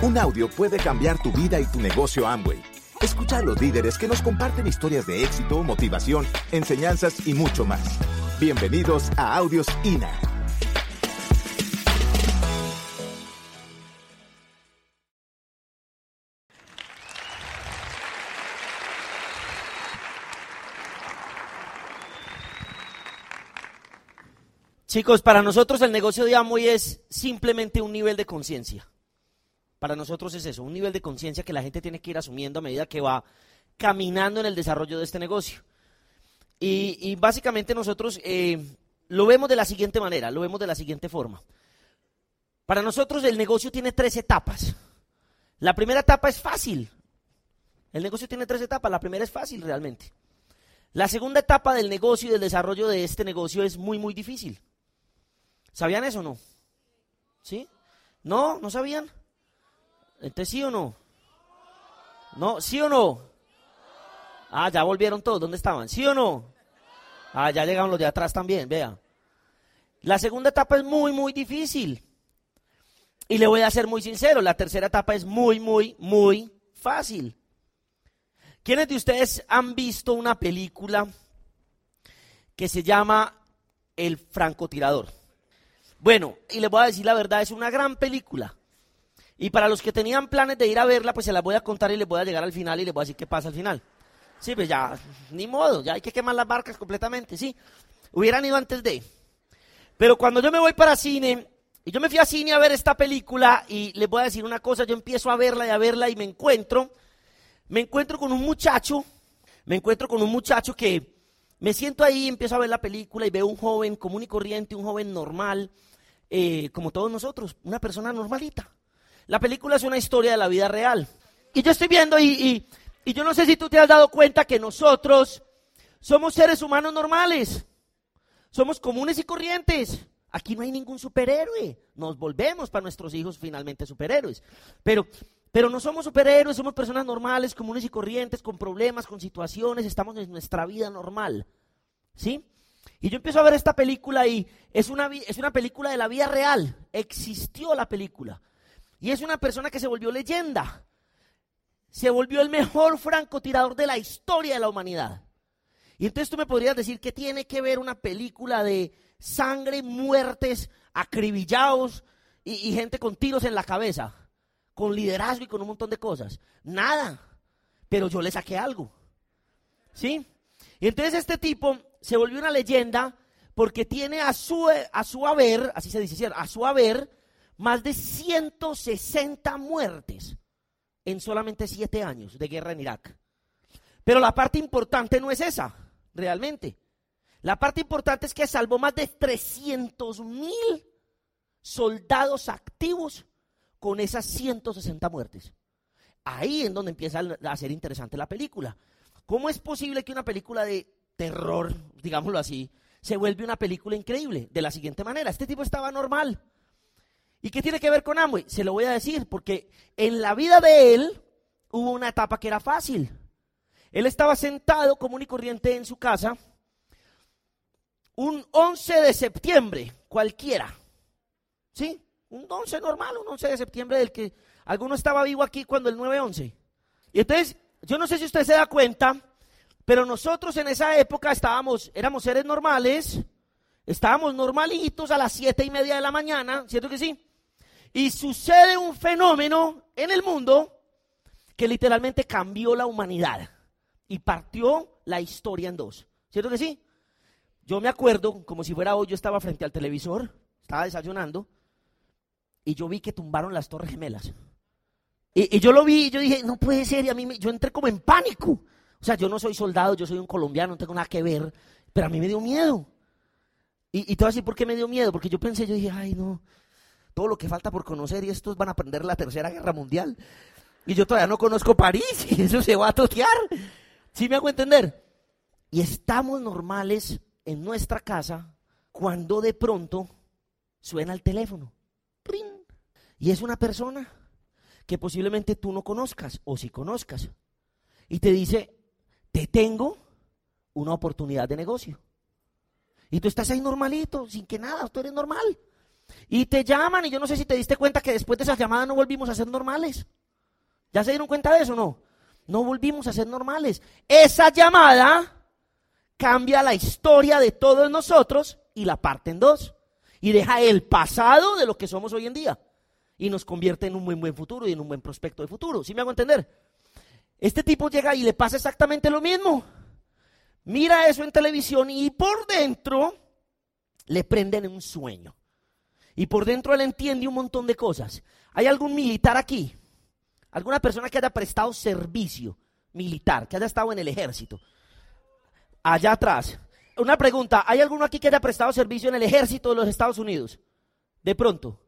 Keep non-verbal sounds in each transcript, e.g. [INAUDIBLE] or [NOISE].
Un audio puede cambiar tu vida y tu negocio Amway. Escucha a los líderes que nos comparten historias de éxito, motivación, enseñanzas y mucho más. Bienvenidos a Audios INA. Chicos, para nosotros el negocio de Amway es simplemente un nivel de conciencia. Para nosotros es eso, un nivel de conciencia que la gente tiene que ir asumiendo a medida que va caminando en el desarrollo de este negocio. Y, básicamente nosotros eh, lo vemos de la siguiente manera, lo vemos de la siguiente forma. Para nosotros el negocio tiene tres etapas. La primera etapa es fácil. El negocio tiene tres etapas. La primera es fácil realmente. La segunda etapa del negocio y del desarrollo de este negocio es muy, muy difícil. ¿Sabían eso o no? ¿Sí? ¿No? ¿No sabían? Entonces, ¿sí o no? ¿No? ¿Sí o no? Ah, ya volvieron todos. ¿Dónde estaban? ¿Sí o no? Ah, ya llegaron los de atrás también, vea. La segunda etapa es muy, muy difícil. Y le voy a ser muy sincero, la tercera etapa es muy, muy, muy fácil. ¿Quiénes de ustedes han visto una película que se llama El francotirador? Bueno, y les voy a decir la verdad, es una gran película. Y para los que tenían planes de ir a verla, pues se las voy a contar y les voy a llegar al final y les voy a decir qué pasa al final. Sí, pues ya, ni modo, ya hay que quemar las barcas completamente, sí. Hubieran ido antes de. Pero cuando yo me voy para cine, y yo me fui a cine a ver esta película, y les voy a decir una cosa, yo empiezo a verla y a verla y me encuentro, me encuentro con un muchacho, me encuentro con un muchacho que me siento ahí, empiezo a ver la película y veo un joven común y corriente, un joven normal, eh, como todos nosotros, una persona normalita. La película es una historia de la vida real. Y yo estoy viendo y, y, yo no sé si tú te has dado cuenta que nosotros somos seres humanos normales. Somos comunes y corrientes. Aquí no hay ningún superhéroe. Nos volvemos para nuestros hijos finalmente superhéroes. Pero, pero no somos superhéroes, somos personas normales, comunes y corrientes, con problemas, con situaciones, estamos en nuestra vida normal. ¿Sí? Y yo empiezo a ver esta película y es una, es una película de la vida real. Existió la película. Y es una persona que se volvió leyenda. Se volvió el mejor francotirador de la historia de la humanidad. Y entonces tú me podrías decir que tiene que ver una película de sangre, muertes, acribillados y, gente con tiros en la cabeza, con liderazgo y con un montón de cosas. Nada. Pero yo le saqué algo. ¿Sí? Y entonces este tipo se volvió una leyenda porque tiene a su, a su haber, así se dice, a su haber, más de 160 muertes en solamente siete años de guerra en Irak. Pero la parte importante no es esa, realmente. La parte importante es que salvó más de 300 mil soldados activos con esas 160 muertes. Ahí es donde empieza a ser interesante la película. ¿Cómo es posible que una película de terror, digámoslo así, se vuelve una película increíble. De la siguiente manera, este tipo estaba normal. ¿Y qué tiene que ver con Amway? Se lo voy a decir, porque en la vida de él hubo una etapa que era fácil. Él estaba sentado común y corriente en su casa un 11 de septiembre, cualquiera. ¿Sí? Un 11 normal, un 11 de septiembre del que alguno estaba vivo aquí cuando el 9-11. Y entonces, yo no sé si usted se da cuenta, pero nosotros en esa época estábamos, éramos seres normales, estábamos normalitos a las siete y media de la mañana, ¿cierto que sí? Y sucede un fenómeno en el mundo que literalmente cambió la humanidad y partió la historia en dos, ¿cierto que sí? Yo me acuerdo, como si fuera hoy, yo estaba frente al televisor, estaba desayunando, y yo vi que tumbaron las torres gemelas. Y, yo lo vi y yo dije, no puede ser, y a mí me, yo entré como en pánico. O sea, yo no soy soldado, yo soy un colombiano, no tengo nada que ver, pero a mí me dio miedo. Y, y te voy a decir por qué me dio miedo, porque yo pensé, yo dije, ay no, todo lo que falta por conocer y estos van a aprender la Tercera Guerra Mundial. Y yo todavía no conozco París [LAUGHS] y eso se va a totear. ¿Sí me hago entender? Y estamos normales en nuestra casa cuando de pronto suena el teléfono. Y es una persona que posiblemente tú no conozcas o si conozcas. Y te dice, te tengo una oportunidad de negocio. Y tú estás ahí normalito, sin que nada, tú eres normal. Y te llaman y yo no sé si te diste cuenta que después de esa llamada no volvimos a ser normales. ¿Ya se dieron cuenta de eso o no? No volvimos a ser normales. Esa llamada cambia la historia de todos nosotros y la parte en dos. Y deja el pasado de lo que somos hoy en día. Y nos convierte en un buen buen futuro y en un buen prospecto de futuro. ¿Sí me hago entender? Este tipo llega y le pasa exactamente lo mismo. Mira eso en televisión y por dentro le prenden un sueño. Y por dentro él entiende un montón de cosas. ¿Hay algún militar aquí? ¿Alguna persona que haya prestado servicio militar, que haya estado en el ejército? Allá atrás. Una pregunta, ¿hay alguno aquí que haya prestado servicio en el ejército de los Estados Unidos? De pronto.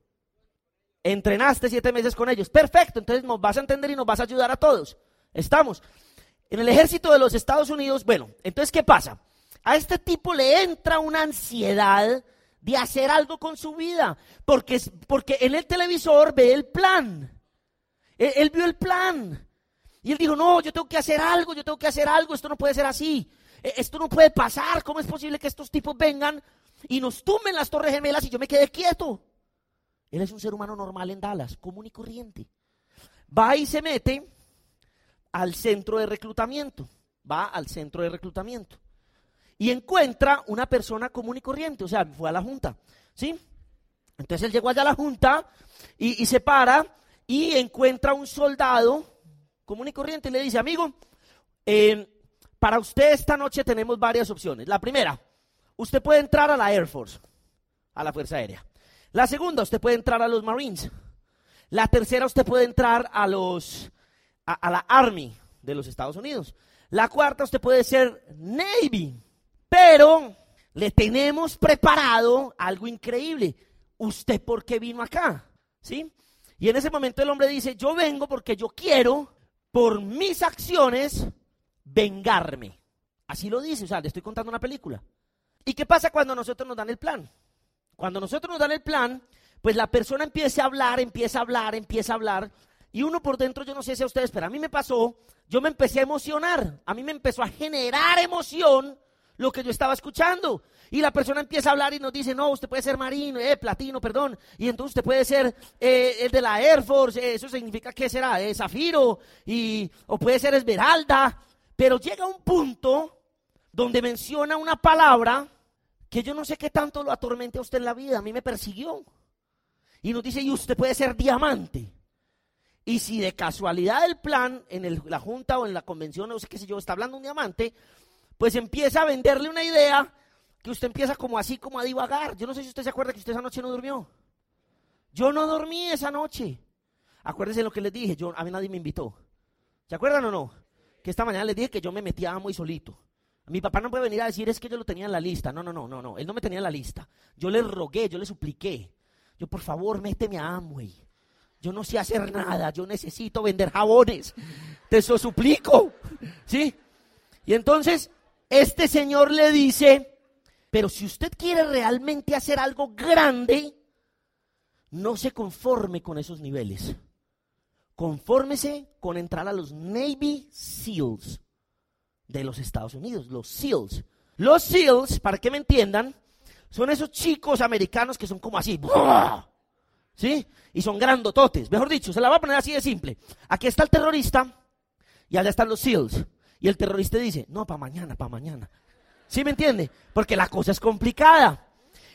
Entrenaste siete meses con ellos. Perfecto, entonces nos vas a entender y nos vas a ayudar a todos. Estamos. En el ejército de los Estados Unidos, bueno, entonces ¿qué pasa? A este tipo le entra una ansiedad de hacer algo con su vida, porque, porque en el televisor ve el plan. Él, vio el plan. Y él dijo, no, yo tengo que hacer algo, yo tengo que hacer algo, esto no puede ser así, e, esto no puede pasar, ¿cómo es posible que estos tipos vengan y nos tumben las torres gemelas y yo me quede quieto? Él es un ser humano normal en Dallas, común y corriente. Va y se mete al centro de reclutamiento, va al centro de reclutamiento y encuentra una persona común y corriente, o sea, fue a la junta, ¿sí? Entonces él llegó allá a la junta y, se para y encuentra un soldado común y corriente y le dice, amigo, eh, para usted esta noche tenemos varias opciones. La primera, usted puede entrar a la Air Force, a la Fuerza Aérea. La segunda, usted puede entrar a los Marines. La tercera, usted puede entrar a los a la Army de los Estados Unidos. La cuarta, usted puede ser Navy. Pero le tenemos preparado algo increíble. ¿Usted por qué vino acá? ¿Sí? Y en ese momento el hombre dice, yo vengo porque yo quiero, por mis acciones, vengarme. Así lo dice, o sea, le estoy contando una película. ¿Y qué pasa cuando nosotros nos dan el plan? Cuando nosotros nos dan el plan, pues la persona empieza a hablar, empieza a hablar, empieza a hablar, y uno por dentro, yo no sé si a ustedes, pero a mí me pasó, yo me empecé a emocionar, a mí me empezó a generar emoción lo que yo estaba escuchando. Y la persona empieza a hablar y nos dice, no, usted puede ser marino, eh, platino, perdón. Y entonces usted puede ser eh, el de la Air Force, eh, eso significa que será eh, zafiro, y, o puede ser esmeralda. Pero llega un punto donde menciona una palabra que yo no sé qué tanto lo atormente a usted en la vida, a mí me persiguió. Y nos dice, y usted puede ser diamante. Y si de casualidad el plan en la junta o en la convención, no sé qué sé yo, está hablando un diamante, pues empieza a venderle una idea que usted empieza como así, como a divagar. Yo no sé si usted se acuerda que usted esa noche no durmió. Yo no dormí esa noche. Acuérdense lo que les dije, yo, a mí nadie me invitó. ¿Se acuerdan o no? Que esta mañana les dije que yo me metía muy solito. Mi papá no puede venir a decir es que yo lo tenía en la lista. No, no, no, no, no. Él no me tenía en la lista. Yo le rogué, yo le supliqué. Yo, por favor, méteme a Amway. Yo no sé hacer nada. Yo necesito vender jabones. Te eso suplico. ¿Sí? Y entonces este señor le dice, pero si usted quiere realmente hacer algo grande, no se conforme con esos niveles. Confórmese con entrar a los Navy SEALs de los Estados Unidos, los SEALs. Los SEALs, para que me entiendan, son esos chicos americanos que son como así, ¿sí? Y son grandototes. Mejor dicho, se la va a poner así de simple. Aquí está el terrorista y allá están los SEALs. Y el terrorista dice, no, para mañana, para mañana. ¿Sí me entiende? Porque la cosa es complicada.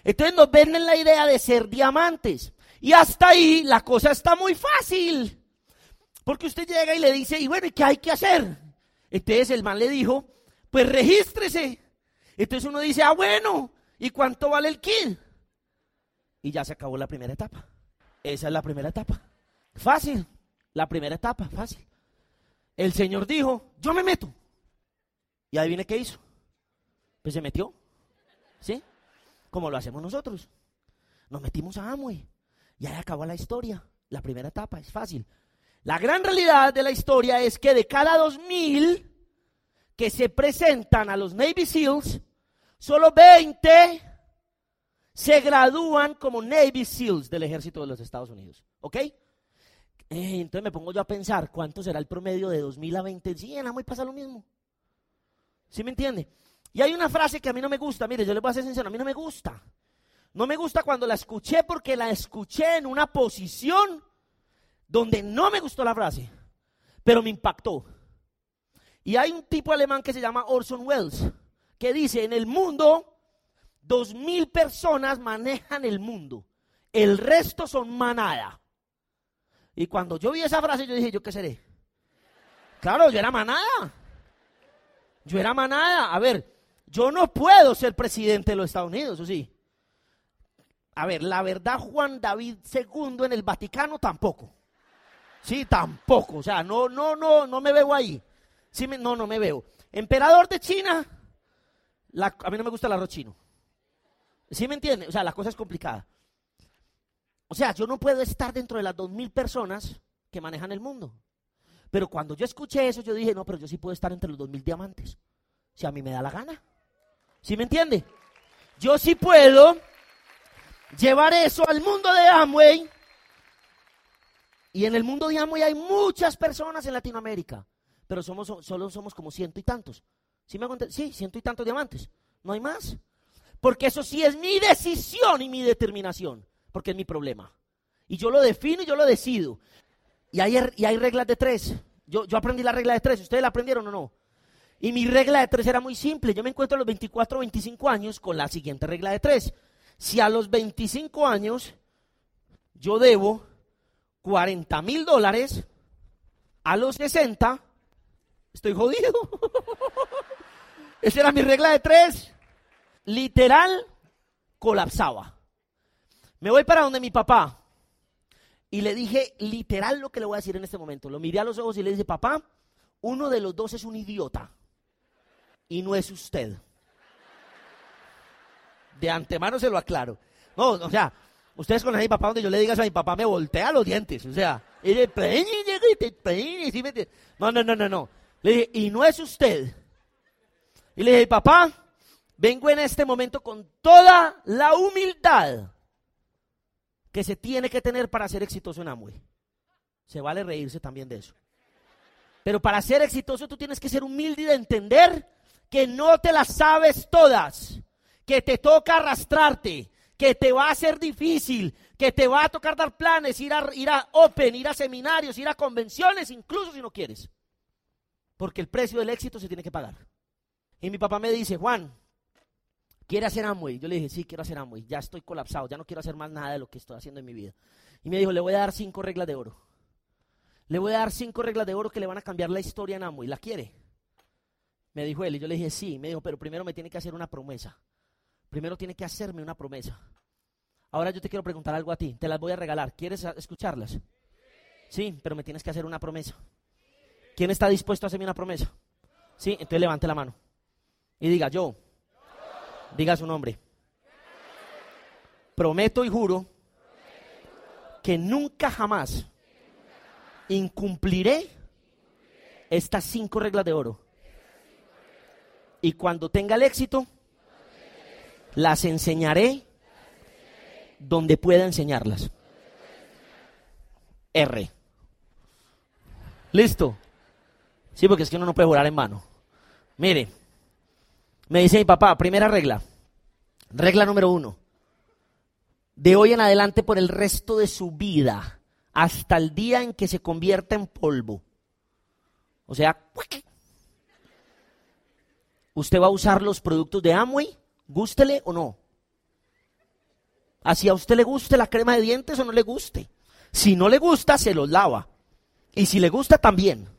Entonces nos venden la idea de ser diamantes. Y hasta ahí la cosa está muy fácil. Porque usted llega y le dice, y bueno, ¿y qué hay que hacer? Entonces el man le dijo, pues regístrese. Entonces uno dice, ah, bueno, ¿y cuánto vale el kit? Y ya se acabó la primera etapa. Esa es la primera etapa. Fácil. La primera etapa, fácil. El Señor dijo, yo me meto. Y adivine qué hizo. Pues se metió. ¿Sí? Como lo hacemos nosotros. Nos metimos a Amway. Y ahí acabó la historia. La primera etapa es fácil. La gran realidad de la historia es que de cada dos mil que se presentan a los Navy SEALs, solo 20 se gradúan como Navy SEALs del ejército de los Estados Unidos. ¿Ok? Eh, entonces me pongo yo a pensar, ¿cuánto será el promedio de 2000 a 20? Sí, en Amway pasa lo mismo. ¿Sí me entiende? Y hay una frase que a mí no me gusta, mire, yo le voy a ser sincero, a mí no me gusta. No me gusta cuando la escuché porque la escuché en una posición donde no me gustó la frase, pero me impactó. Y hay un tipo alemán que se llama Orson Welles, que dice, en el mundo, dos mil personas manejan el mundo, el resto son manada. Y cuando yo vi esa frase, yo dije, ¿yo qué seré? Claro, yo era manada. Yo era manada. A ver, yo no puedo ser presidente de los Estados Unidos, ¿o sí? A ver, la verdad, Juan David II en el Vaticano tampoco. Sí, tampoco. O sea, no, no, no, no me veo ahí. Sí no, no me veo. Emperador de China, a mí no me gusta el arroz chino. ¿Sí me entiende? O sea, la cosa es complicada. O sea, yo no puedo estar dentro de las dos mil personas que manejan el mundo. Pero cuando yo escuché eso, yo dije, no, pero yo sí puedo estar entre los dos mil diamantes. Si a mí me da la gana. ¿Sí me entiende? Yo sí puedo llevar eso al mundo de Amway. Y en el mundo de Amway hay muchas personas en Latinoamérica, pero somos, solo somos como ciento y tantos. ¿Sí, me sí, ciento y tantos diamantes. No hay más. Porque eso sí es mi decisión y mi determinación, porque es mi problema. Y yo lo defino y yo lo decido. Y hay, y hay reglas de tres. Yo, yo aprendí la regla de tres. ¿Ustedes la aprendieron o no? Y mi regla de tres era muy simple. Yo me encuentro a los 24 o 25 años con la siguiente regla de tres. Si a los 25 años yo debo 40 mil dólares, a los 60 estoy jodido. [LAUGHS] Esa era mi regla de tres. Literal, colapsaba. Me voy para donde mi papá. Y le dije literal lo que le voy a decir en este momento. Lo miré a los ojos y le dije, papá, uno de los dos es un idiota. Y no es usted. De antemano se lo aclaro. No, o sea, ustedes conocen a mi papá donde yo le diga a mi papá me voltea los dientes. O sea, y le, no, no, no, no, no. Le dije, y no es usted. Y le dije, papá, vengo en este momento con toda la humildad que se tiene que tener para ser exitoso en Amway. Se vale reírse también de eso. Pero para ser exitoso tú tienes que ser humilde y de entender que no te las sabes todas, que te toca arrastrarte, que te va a ser difícil, que te va a tocar dar planes, ir a, ir a Open, ir a seminarios, ir a convenciones, incluso si no quieres. Porque el precio del éxito se tiene que pagar. Y mi papá me dice, Juan, ¿quiere hacer Amway? Yo le dije, sí, quiero hacer Amway. Ya estoy colapsado, ya no quiero hacer más nada de lo que estoy haciendo en mi vida. Y me dijo, le voy a dar cinco reglas de oro. Le voy a dar cinco reglas de oro que le van a cambiar la historia en Amway. ¿La quiere? Me dijo él. Y yo le dije, sí. Me dijo, pero primero me tiene que hacer una promesa. Primero tiene que hacerme una promesa. Ahora yo te quiero preguntar algo a ti. Te las voy a regalar. ¿Quieres escucharlas? Sí, pero me tienes que hacer una promesa. ¿Quién está dispuesto a hacerme una promesa? Sí, entonces levante la mano. Y diga, yo. Diga su nombre. Prometo y juro que nunca jamás incumpliré estas cinco reglas de oro. Y cuando tenga el éxito, las enseñaré donde pueda enseñarlas. R. Listo. Sí, porque es que uno no puede jurar en mano. Mire, me dice mi papá, primera regla. Regla número uno. De hoy en adelante por el resto de su vida, hasta el día en que se convierta en polvo. O sea, usted va a usar los productos de Amway, gústele o no. Así a usted le guste la crema de dientes o no le guste. Si no le gusta, se los lava. Y si le gusta, también.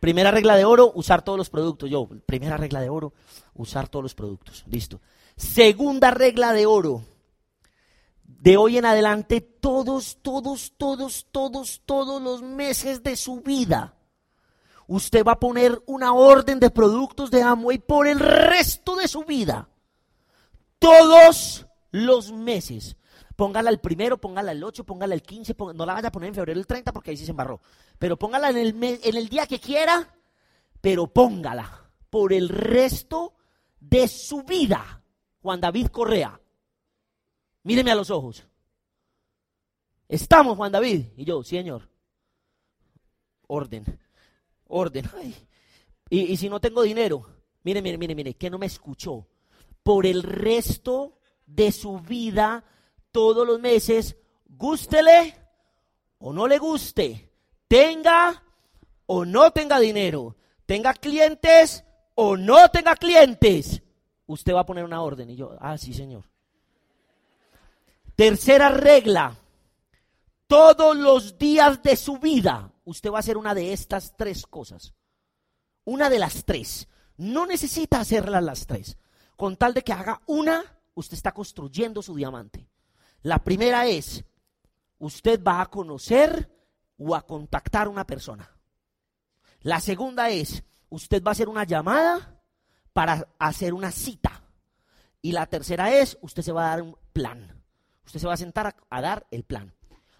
Primera regla de oro, usar todos los productos. Yo, primera regla de oro, usar todos los productos. Listo. Segunda regla de oro. De hoy en adelante, todos, todos, todos, todos, todos los meses de su vida, usted va a poner una orden de productos de Amway por el resto de su vida. Todos los meses. Póngala el primero, póngala el 8, póngala el 15, no la vaya a poner en febrero el 30 porque ahí sí se embarró. Pero póngala en el, en el día que quiera, pero póngala por el resto de su vida. Juan David Correa. Míreme a los ojos. Estamos, Juan David. Y yo, señor. Orden. Orden. Y, y si no tengo dinero, mire, mire, mire, mire, que no me escuchó. Por el resto de su vida todos los meses, gústele o no le guste, tenga o no tenga dinero, tenga clientes o no tenga clientes, usted va a poner una orden. Y yo, ah, sí, señor. Tercera regla, todos los días de su vida, usted va a hacer una de estas tres cosas. Una de las tres. No necesita hacerlas las tres. Con tal de que haga una, usted está construyendo su diamante. La primera es, usted va a conocer o a contactar a una persona. La segunda es, usted va a hacer una llamada para hacer una cita. Y la tercera es, usted se va a dar un plan. Usted se va a sentar a, dar el plan.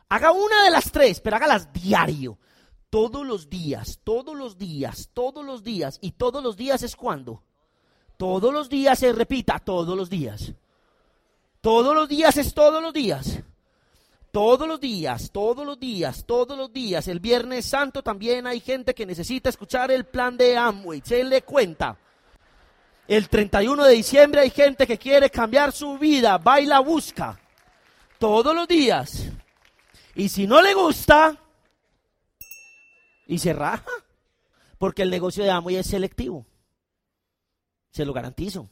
Haga una de las tres, pero hágalas diario. Todos los días, todos los días, todos los días. ¿Y todos los días es cuando? Todos los días se repita, todos los días. Todos los días es todos los días. Todos los días, todos los días, todos los días. El Viernes Santo también hay gente que necesita escuchar el plan de Amway. Se le cuenta. El 31 de diciembre hay gente que quiere cambiar su vida. Va y la busca. Todos los días. Y si no le gusta, y se raja. Porque el negocio de Amway es selectivo. Se lo garantizo.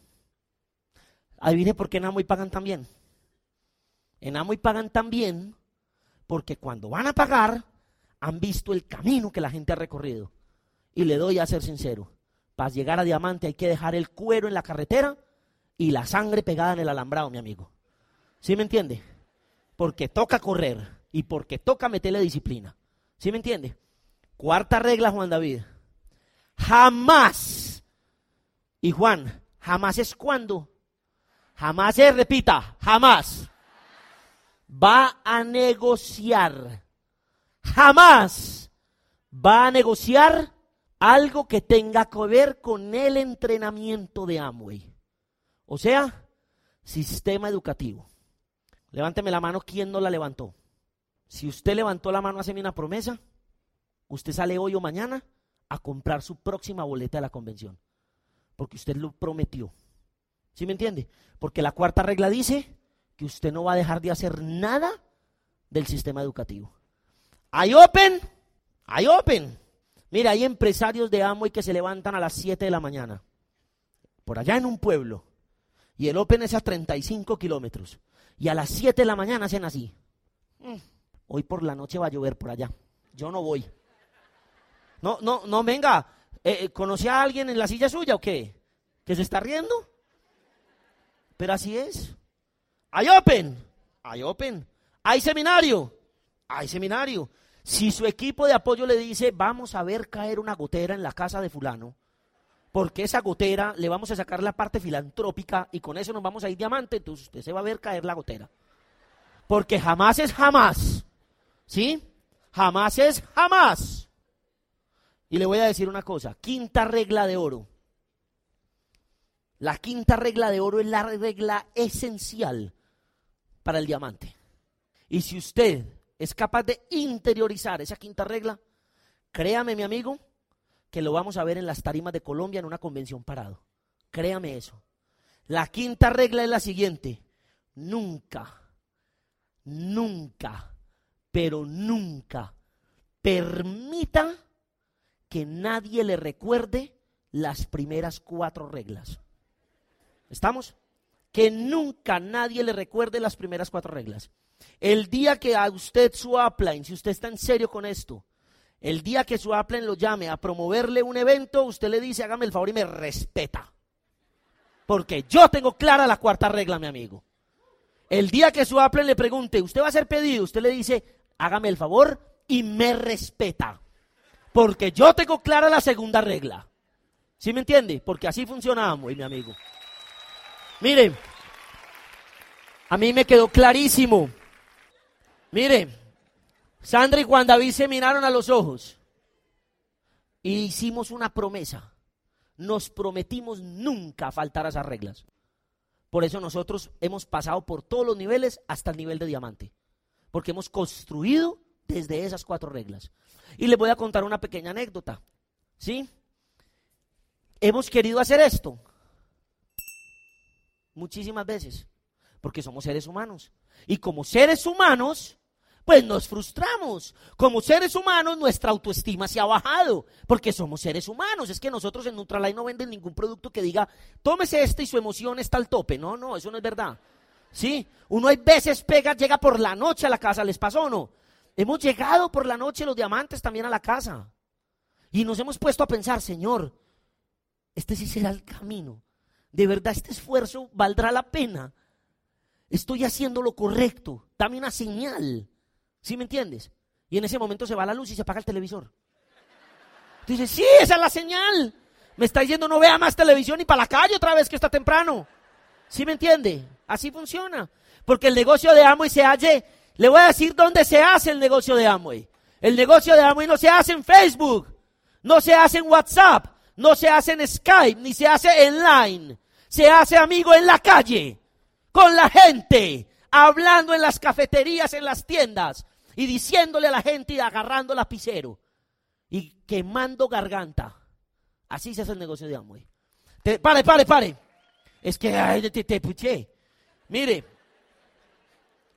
Adivine por qué en Amway pagan tan bien. En Amway pagan tan bien porque cuando van a pagar han visto el camino que la gente ha recorrido. Y le doy a ser sincero, para llegar a diamante hay que dejar el cuero en la carretera y la sangre pegada en el alambrado, mi amigo. ¿Sí me entiende? Porque toca correr y porque toca meterle disciplina. ¿Sí me entiende? Cuarta regla, Juan David. Jamás. Y Juan, jamás es cuando. Jamás es, repita, jamás va a negociar. Jamás va a negociar algo que tenga que ver con el entrenamiento de Amway. O sea, sistema educativo. Levánteme la mano, ¿quién no la levantó? Si usted levantó la mano, hace una promesa. Usted sale hoy o mañana a comprar su próxima boleta de la convención. Porque usted lo prometió. ¿Sí me entiende? Porque la cuarta regla dice, que usted no va a dejar de hacer nada del sistema educativo. Hay Open, hay Open. Mira, hay empresarios de Amway que se levantan a las 7 de la mañana, por allá en un pueblo, y el Open es a 35 kilómetros, y a las 7 de la mañana hacen así. Mm, hoy por la noche va a llover por allá, yo no voy. No, no, no, venga, eh, eh, ¿conocí a alguien en la silla suya o qué? ¿Que se está riendo? Así es. Hay Open, hay Open. Hay seminario, hay seminario. Si su equipo de apoyo le dice, vamos a ver caer una gotera en la casa de fulano, porque esa gotera le vamos a sacar la parte filantrópica y con eso nos vamos a ir diamante, entonces usted se va a ver caer la gotera. Porque jamás es jamás. ¿Sí? Jamás es jamás. Y le voy a decir una cosa, quinta regla de oro. La quinta regla de oro es la regla esencial para el diamante. Y si usted es capaz de interiorizar esa quinta regla, créame mi amigo, que lo vamos a ver en las tarimas de Colombia en una convención parado. Créame eso. La quinta regla es la siguiente. Nunca, nunca, pero nunca permita que nadie le recuerde las primeras cuatro reglas. ¿Estamos? que nunca nadie le recuerde las primeras cuatro reglas. El día que a usted su upline, si usted está en serio con esto, el día que su upline lo llame a promoverle un evento, usted le dice, hágame el favor y me respeta. Porque yo tengo clara la cuarta regla, mi amigo. El día que su upline le pregunte, ¿usted va a ser pedido? Usted le dice, hágame el favor y me respeta. Porque yo tengo clara la segunda regla. ¿Sí me entiende? Porque así funcionamos, mi amigo. Miren, a mí me quedó clarísimo. Mire, Sandra y Juan David se miraron a los ojos y hicimos una promesa. Nos prometimos nunca faltar a esas reglas. Por eso nosotros hemos pasado por todos los niveles hasta el nivel de diamante. Porque hemos construido desde esas cuatro reglas. Y les voy a contar una pequeña anécdota. ¿Sí? Hemos querido hacer esto muchísimas veces. porque somos seres humanos. Y como seres humanos, pues nos frustramos. Como seres humanos, nuestra autoestima se ha bajado, porque somos seres humanos. Es que nosotros en Nutralight no venden ningún producto que diga, tómese este y su emoción está al tope. No, no, eso no es verdad. ¿Sí? Uno hay veces pega, llega por la noche a la casa, ¿les pasó o no? Hemos llegado por la noche los diamantes también a la casa. Y nos hemos puesto a pensar, Señor, este sí será el camino. De verdad, este esfuerzo valdrá la pena. Estoy haciendo lo correcto. Dame una señal. ¿Sí me entiendes? Y en ese momento se va la luz y se apaga el televisor. Dice, sí, esa es la señal. Me está diciendo no vea más televisión y para la calle otra vez que está temprano. ¿Sí me entiende? Así funciona. Porque el negocio de Amway se hace, le voy a decir dónde se hace el negocio de Amway. El negocio de Amway no se hace en Facebook, no se hace en WhatsApp, no se hace en Skype, ni se hace en Line. Se hace amigo en la calle, con la gente, hablando en las cafeterías, en las tiendas, y diciéndole a la gente y agarrando lapicero y quemando garganta. Así se hace el negocio de Amway. pare, pare, pare. Es que ay, te, te puché. Mire,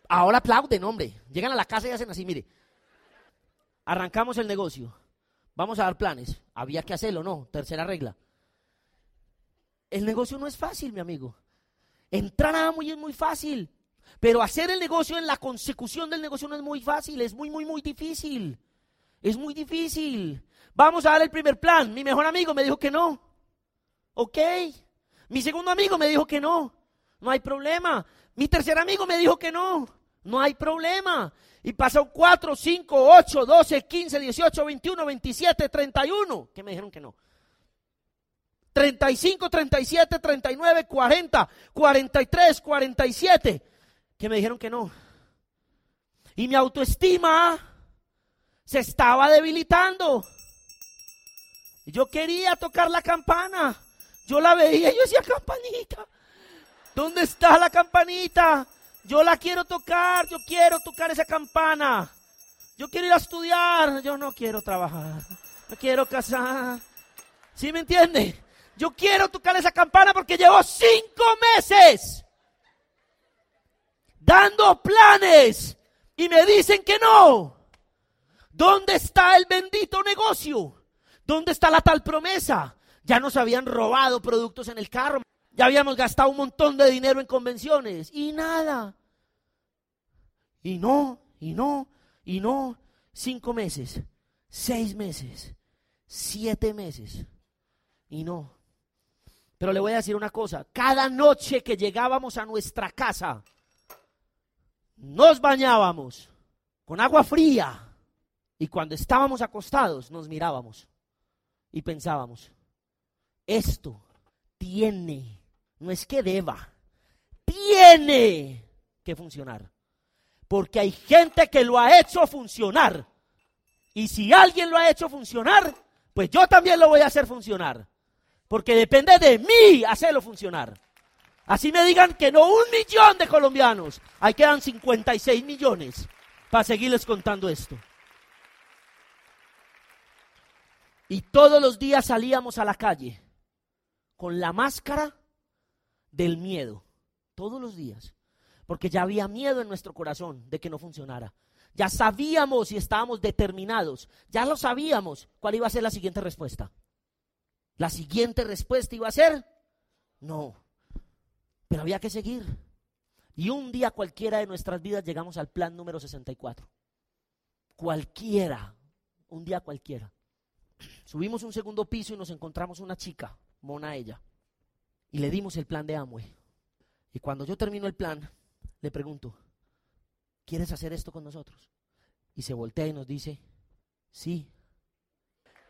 ahora aplauden, hombre. Llegan a la casa y hacen así, mire. Arrancamos el negocio. Vamos a dar planes. Había que hacerlo, ¿no? Tercera regla. El negocio no es fácil, mi amigo. Entrar a Amway es muy fácil. Pero hacer el negocio en la consecución del negocio no es muy fácil, es muy, muy, muy difícil. Es muy difícil. Vamos a dar el primer plan. Mi mejor amigo me dijo que no. Ok. Mi segundo amigo me dijo que no. No hay problema. Mi tercer amigo me dijo que no. No hay problema. Y pasó 4, 5, 8, 12, 15, 18, 21, 27, 31. Que me dijeron que no. 35, 37, 39, 40, 43, 47 que me dijeron que no. Y mi autoestima se estaba debilitando. Yo quería tocar la campana. Yo la veía yo decía, campanita, ¿dónde está la campanita? Yo la quiero tocar, yo quiero tocar esa campana. Yo quiero ir a estudiar, yo no quiero trabajar, me quiero casar. ¿Sí me entiende? Yo quiero tocar esa campana porque llevo cinco meses dando planes y me dicen que no. ¿Dónde está el bendito negocio? ¿Dónde está la tal promesa? Ya nos habían robado productos en el carro, ya habíamos gastado un montón de dinero en convenciones y nada. Y no, y no, y no. Cinco meses, seis meses, siete meses y no. Pero le voy a decir una cosa, cada noche que llegábamos a nuestra casa, nos bañábamos con agua fría y cuando estábamos acostados nos mirábamos y pensábamos, esto tiene, no es que deba, tiene que funcionar. Porque hay gente que lo ha hecho funcionar. Y si alguien lo ha hecho funcionar, pues yo también lo voy a hacer funcionar. Porque depende de mí hacerlo funcionar. Así me digan que no un millón de colombianos. Ahí quedan 56 millones para seguirles contando esto. Y todos los días salíamos a la calle con la máscara del miedo. Todos los días. Porque ya había miedo en nuestro corazón de que no funcionara. Ya sabíamos y estábamos determinados. Ya lo sabíamos cuál iba a ser la siguiente respuesta. La siguiente respuesta iba a ser no. Pero había que seguir. Y un día cualquiera de nuestras vidas llegamos al plan número 64. Cualquiera, un día cualquiera. Subimos un segundo piso y nos encontramos una chica, mona ella, y le dimos el plan de Amway. Y cuando yo termino el plan, le pregunto, ¿quieres hacer esto con nosotros? Y se voltea y nos dice, sí.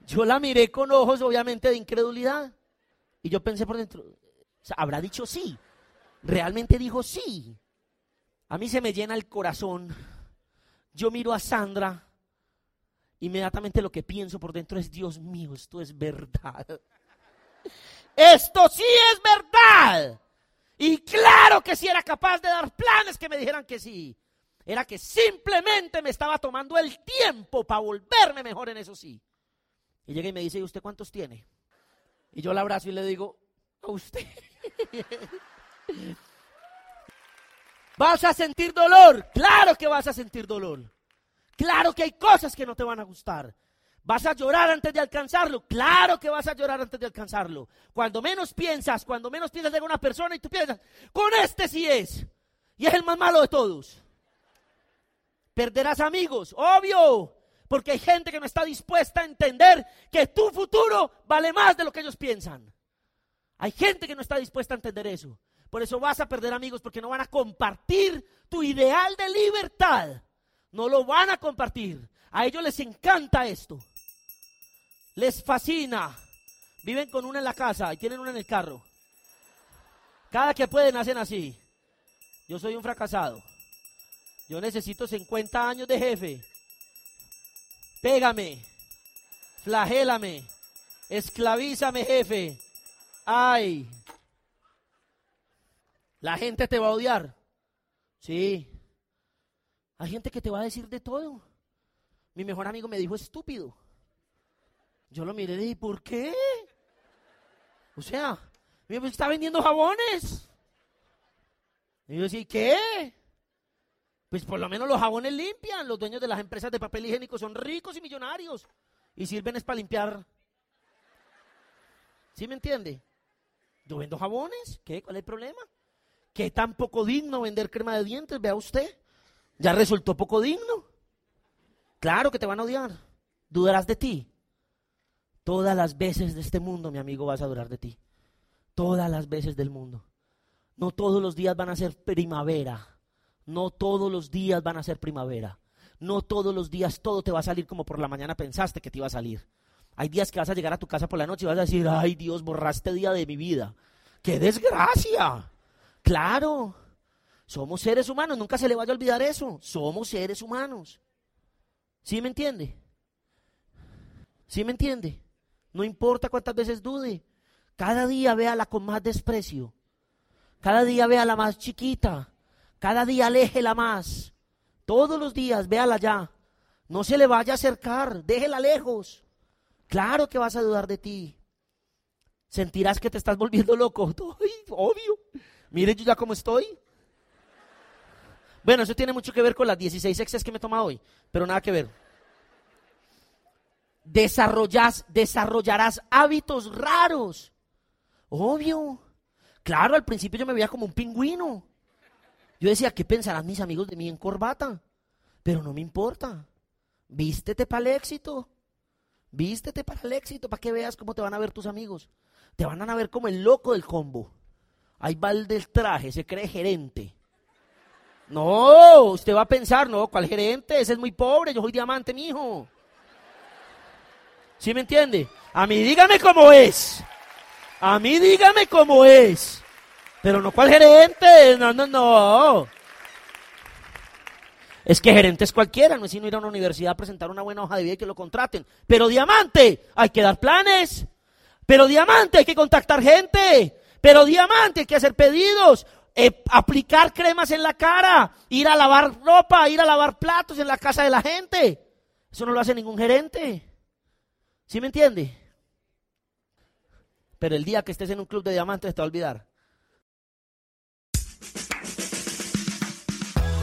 Yo la miré con ojos obviamente de incredulidad. Y yo pensé por dentro, habrá dicho sí realmente dijo sí. A mí se me llena el corazón. Yo miro a Sandra, inmediatamente lo que pienso por dentro es, Dios mío, esto es verdad. Esto sí es verdad. Y claro que sí era capaz de dar planes que me dijeran que sí. Era que simplemente me estaba tomando el tiempo para volverme mejor en eso sí. Y llega y me dice, ¿y usted cuántos tiene? Y yo la abrazo y le digo, a usted. [LAUGHS] ¿Vas a sentir dolor? Claro que vas a sentir dolor. Claro que hay cosas que no te van a gustar. ¿Vas a llorar antes de alcanzarlo? Claro que vas a llorar antes de alcanzarlo. Cuando menos piensas, cuando menos piensas de una persona y tú piensas, con este sí es. Y es el más malo de todos. Perderás amigos, obvio. Porque hay gente que no está dispuesta a entender que tu futuro vale más de lo que ellos piensan. Hay gente que no está dispuesta a entender eso. Por eso vas a perder amigos porque no van a compartir tu ideal de libertad. No lo van a compartir. A ellos les encanta esto. Les fascina. Viven con una en la casa y tienen una en el carro. Cada que pueden hacen así. Yo soy un fracasado. Yo necesito 50 años de jefe. Pégame. Flagélame. Esclavízame, jefe. Ay. La gente te va a odiar. Sí. Hay gente que te va a decir de todo. Mi mejor amigo me dijo estúpido. Yo lo miré y dije, ¿por qué? O sea, me está vendiendo jabones. Y yo decía, ¿qué? Pues por lo menos los jabones limpian. Los dueños de las empresas de papel higiénico son ricos y millonarios. Y sirven es para limpiar. ¿Sí me entiende? Yo vendo jabones. ¿Qué? ¿Cuál es el problema? ¿Qué tan poco digno vender crema de dientes? Vea usted. Ya resultó poco digno. Claro que te van a odiar. Dudarás de ti. Todas las veces de este mundo, mi amigo, vas a durar de ti. Todas las veces del mundo. No todos los días van a ser primavera. No todos los días van a ser primavera. No todos los días todo te va a salir como por la mañana pensaste que te iba a salir. Hay días que vas a llegar a tu casa por la noche y vas a decir, ay Dios, borraste día de mi vida. ¡Qué desgracia! Claro, somos seres humanos, nunca se le vaya a olvidar eso. Somos seres humanos. ¿Sí me entiende? ¿Sí me entiende? No importa cuántas veces dude. Cada día véala con más desprecio. Cada día véala más chiquita. Cada día aléjela más. Todos los días véala ya. No se le vaya a acercar. Déjela lejos. Claro que vas a dudar de ti. Sentirás que te estás volviendo loco. [LAUGHS] obvio. Mire yo ya cómo estoy. Bueno, eso tiene mucho que ver con las 16 exes que me he tomado hoy, pero nada que ver. Desarrollas, desarrollarás hábitos raros. Obvio. Claro, al principio yo me veía como un pingüino. Yo decía, ¿qué pensarán mis amigos de mí en corbata? Pero no me importa. Vístete para el éxito. Vístete para el éxito, para que veas cómo te van a ver tus amigos. Te van a ver como el loco del combo. Ahí va el del traje, se cree gerente. No, usted va a pensar, no, ¿cuál gerente? Ese es muy pobre, yo soy diamante, mijo. ¿Sí me entiende? A mí dígame cómo es. A mí dígame cómo es. Pero no cuál gerente, no, no, no. Es que gerente es cualquiera, no es sino ir a una universidad a presentar una buena hoja de vida y que lo contraten. Pero diamante, hay que dar planes. Pero diamante, hay que contactar gente. Pero diamante, hay que hacer pedidos. Eh, aplicar cremas en la cara. Ir a lavar ropa, ir a lavar platos en la casa de la gente. Eso no lo hace ningún gerente. ¿Sí me entiende? Pero el día que estés en un club de diamantes te va a olvidar.